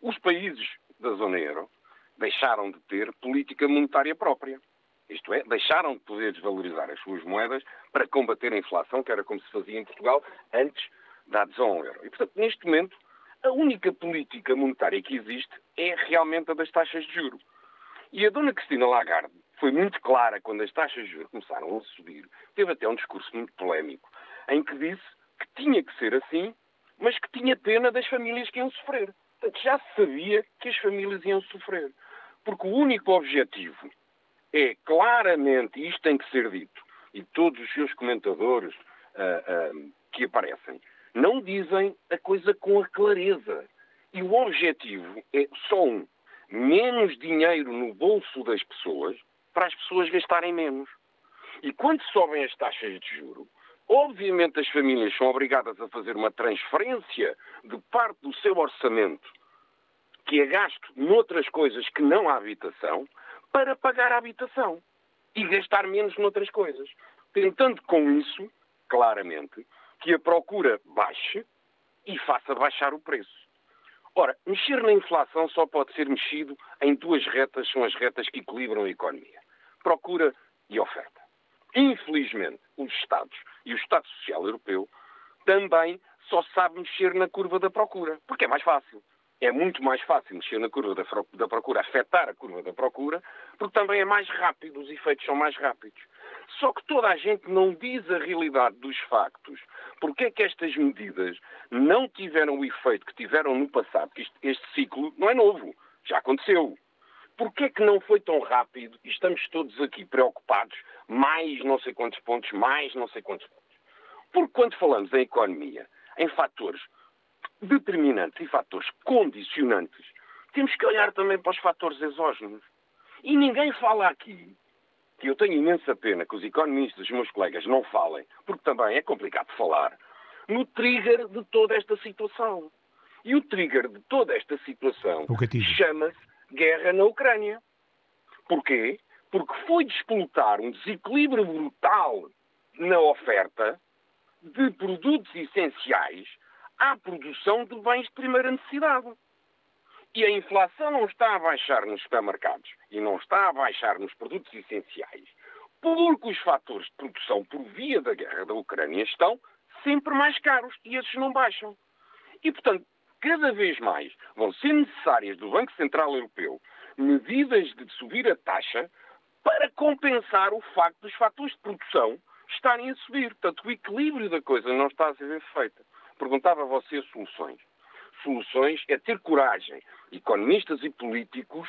[SPEAKER 13] Os países da zona euro deixaram de ter política monetária própria. Isto é, deixaram de poder desvalorizar as suas moedas para combater a inflação, que era como se fazia em Portugal antes da adesão ao euro. E, portanto, neste momento, A única política monetária que existe é realmente a das taxas de juros. E a dona Cristina Lagarde foi muito clara quando as taxas de juros começaram a subir. Teve até um discurso muito polémico, em que disse que tinha que ser assim, mas que tinha pena das famílias que iam sofrer. Portanto, já sabia que as famílias iam sofrer. Porque o único objetivo é claramente, e isto tem que ser dito, e todos os seus comentadores uh, uh, que aparecem, não dizem a coisa com a clareza. E o objetivo é só um: menos dinheiro no bolso das pessoas para as pessoas gastarem menos. E quando sobem as taxas de juro, obviamente as famílias são obrigadas a fazer uma transferência de parte do seu orçamento, que é gasto noutras coisas que não a habitação, para pagar a habitação e gastar menos noutras coisas. Tentando com isso, claramente, que a procura baixe e faça baixar o preço. Ora, mexer na inflação só pode ser mexido em duas retas, são as retas que equilibram a economia: procura e oferta. Infelizmente, os Estados e o Estado Social Europeu também só sabem mexer na curva da procura, porque é mais fácil. É muito mais fácil mexer na curva da procura, afetar a curva da procura, porque também é mais rápido, os efeitos são mais rápidos. Só que toda a gente não diz a realidade dos factos. Porque é que estas medidas não tiveram o efeito que tiveram no passado? Este, este ciclo não é novo, já aconteceu. Porquê é que não foi tão rápido e estamos todos aqui preocupados? Mais não sei quantos pontos, mais não sei quantos pontos. Porque quando falamos em economia, em fatores determinantes e fatores condicionantes, temos que olhar também para os fatores exógenos. E ninguém fala aqui que eu tenho imensa pena que os economistas, os meus colegas, não falem, porque também é complicado falar, no trigger de toda esta situação. E o trigger de toda esta situação chama-se guerra na Ucrânia. Porquê? Porque foi despolutar um desequilíbrio brutal na oferta de produtos essenciais à produção de bens de primeira necessidade. E a inflação não está a baixar nos supermercados e não está a baixar nos produtos essenciais, porque os fatores de produção por via da guerra da Ucrânia estão sempre mais caros e esses não baixam. E, portanto, cada vez mais vão ser necessárias do Banco Central Europeu medidas de subir a taxa para compensar o facto dos fatores de produção estarem a subir. Portanto, o equilíbrio da coisa não está a ser feito. Perguntava a você soluções soluções é ter coragem, economistas e políticos,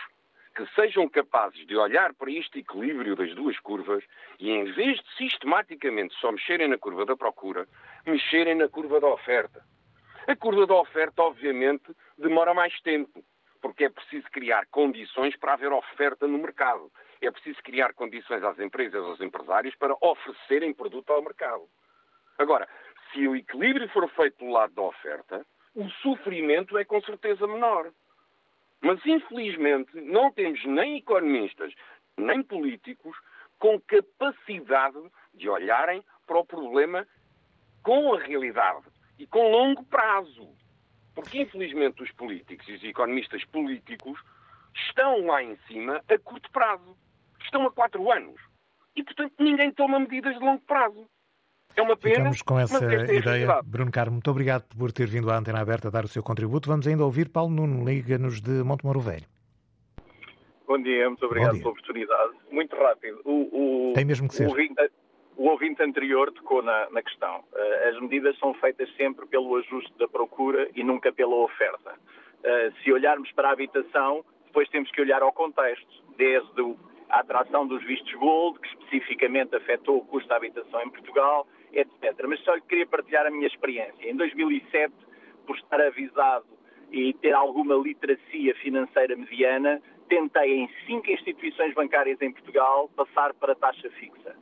[SPEAKER 13] que sejam capazes de olhar para este equilíbrio das duas curvas e, em vez de sistematicamente só mexerem na curva da procura, mexerem na curva da oferta. A curva da oferta, obviamente, demora mais tempo, porque é preciso criar condições para haver oferta no mercado. É preciso criar condições às empresas, aos empresários, para oferecerem produto ao mercado. Agora, se o equilíbrio for feito do lado da oferta, o sofrimento é com certeza menor. Mas, infelizmente, não temos nem economistas, nem políticos com capacidade de olharem para o problema com a realidade e com longo prazo. Porque, infelizmente, os políticos e os economistas políticos estão lá em cima a curto prazo. Estão a quatro anos. E, portanto, ninguém toma medidas de longo prazo. É uma pena.
[SPEAKER 2] Ficamos com essa é ideia. Bruno Carmo, muito obrigado por ter vindo à Antena Aberta a dar o seu contributo. Vamos ainda ouvir Paulo Nuno, liga-nos de Montemoro Velho.
[SPEAKER 14] Bom dia, muito obrigado dia. pela oportunidade. Muito rápido. O,
[SPEAKER 2] o, Tem mesmo que ser.
[SPEAKER 14] O ouvinte, o ouvinte anterior tocou na, na, questão. Eh, as medidas são feitas sempre pelo ajuste da procura e nunca pela oferta. Eh, se olharmos para a habitação, depois temos que olhar ao contexto, desde a atração dos vistos gold, que especificamente afetou o custo da habitação em Portugal, etc. Mas só lhe queria partilhar a minha experiência. Em 2007, por estar avisado e ter alguma literacia financeira mediana, tentei em cinco instituições bancárias em Portugal passar para taxa fixa.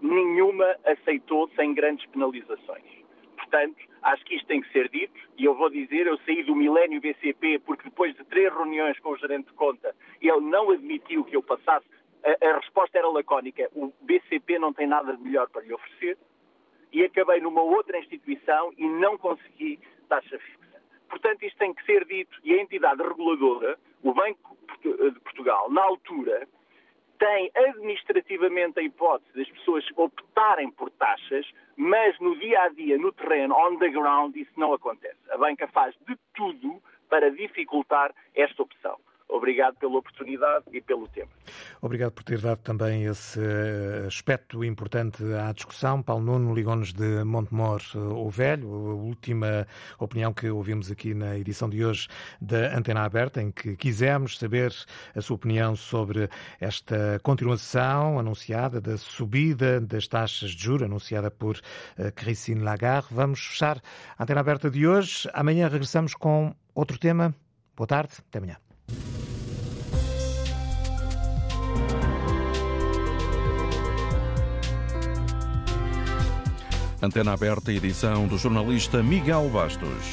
[SPEAKER 14] Nenhuma aceitou sem grandes penalizações. Portanto, acho que isto tem que ser dito e eu vou dizer, eu saí do milénio BCP porque depois de três reuniões com o gerente de conta, ele não admitiu que eu passasse, a, a resposta era lacónica, o BCP não tem nada de melhor para lhe oferecer, e acabei numa outra instituição e não consegui taxa fixa. Portanto, isto tem que ser dito e a entidade reguladora, o Banco de Portugal, na altura, tem administrativamente a hipótese das pessoas optarem por taxas, mas no dia a dia, no terreno, on the ground, isso não acontece. A banca faz de tudo para dificultar esta opção. Obrigado pela oportunidade e pelo tempo.
[SPEAKER 2] Obrigado por ter dado também esse eh, aspecto importante à discussão. Paulo Nuno ligou-nos de Montemor, eh, o Velho, a última opinião que ouvimos aqui na edição de hoje da Antena Aberta, em que quisemos saber a sua opinião sobre esta continuação anunciada da subida das taxas de juros, anunciada por eh, Christine Lagarde. Vamos fechar a Antena Aberta de hoje. Amanhã regressamos com outro tema. Boa tarde, até amanhã.
[SPEAKER 1] Antena aberta, edição do jornalista Miguel Bastos.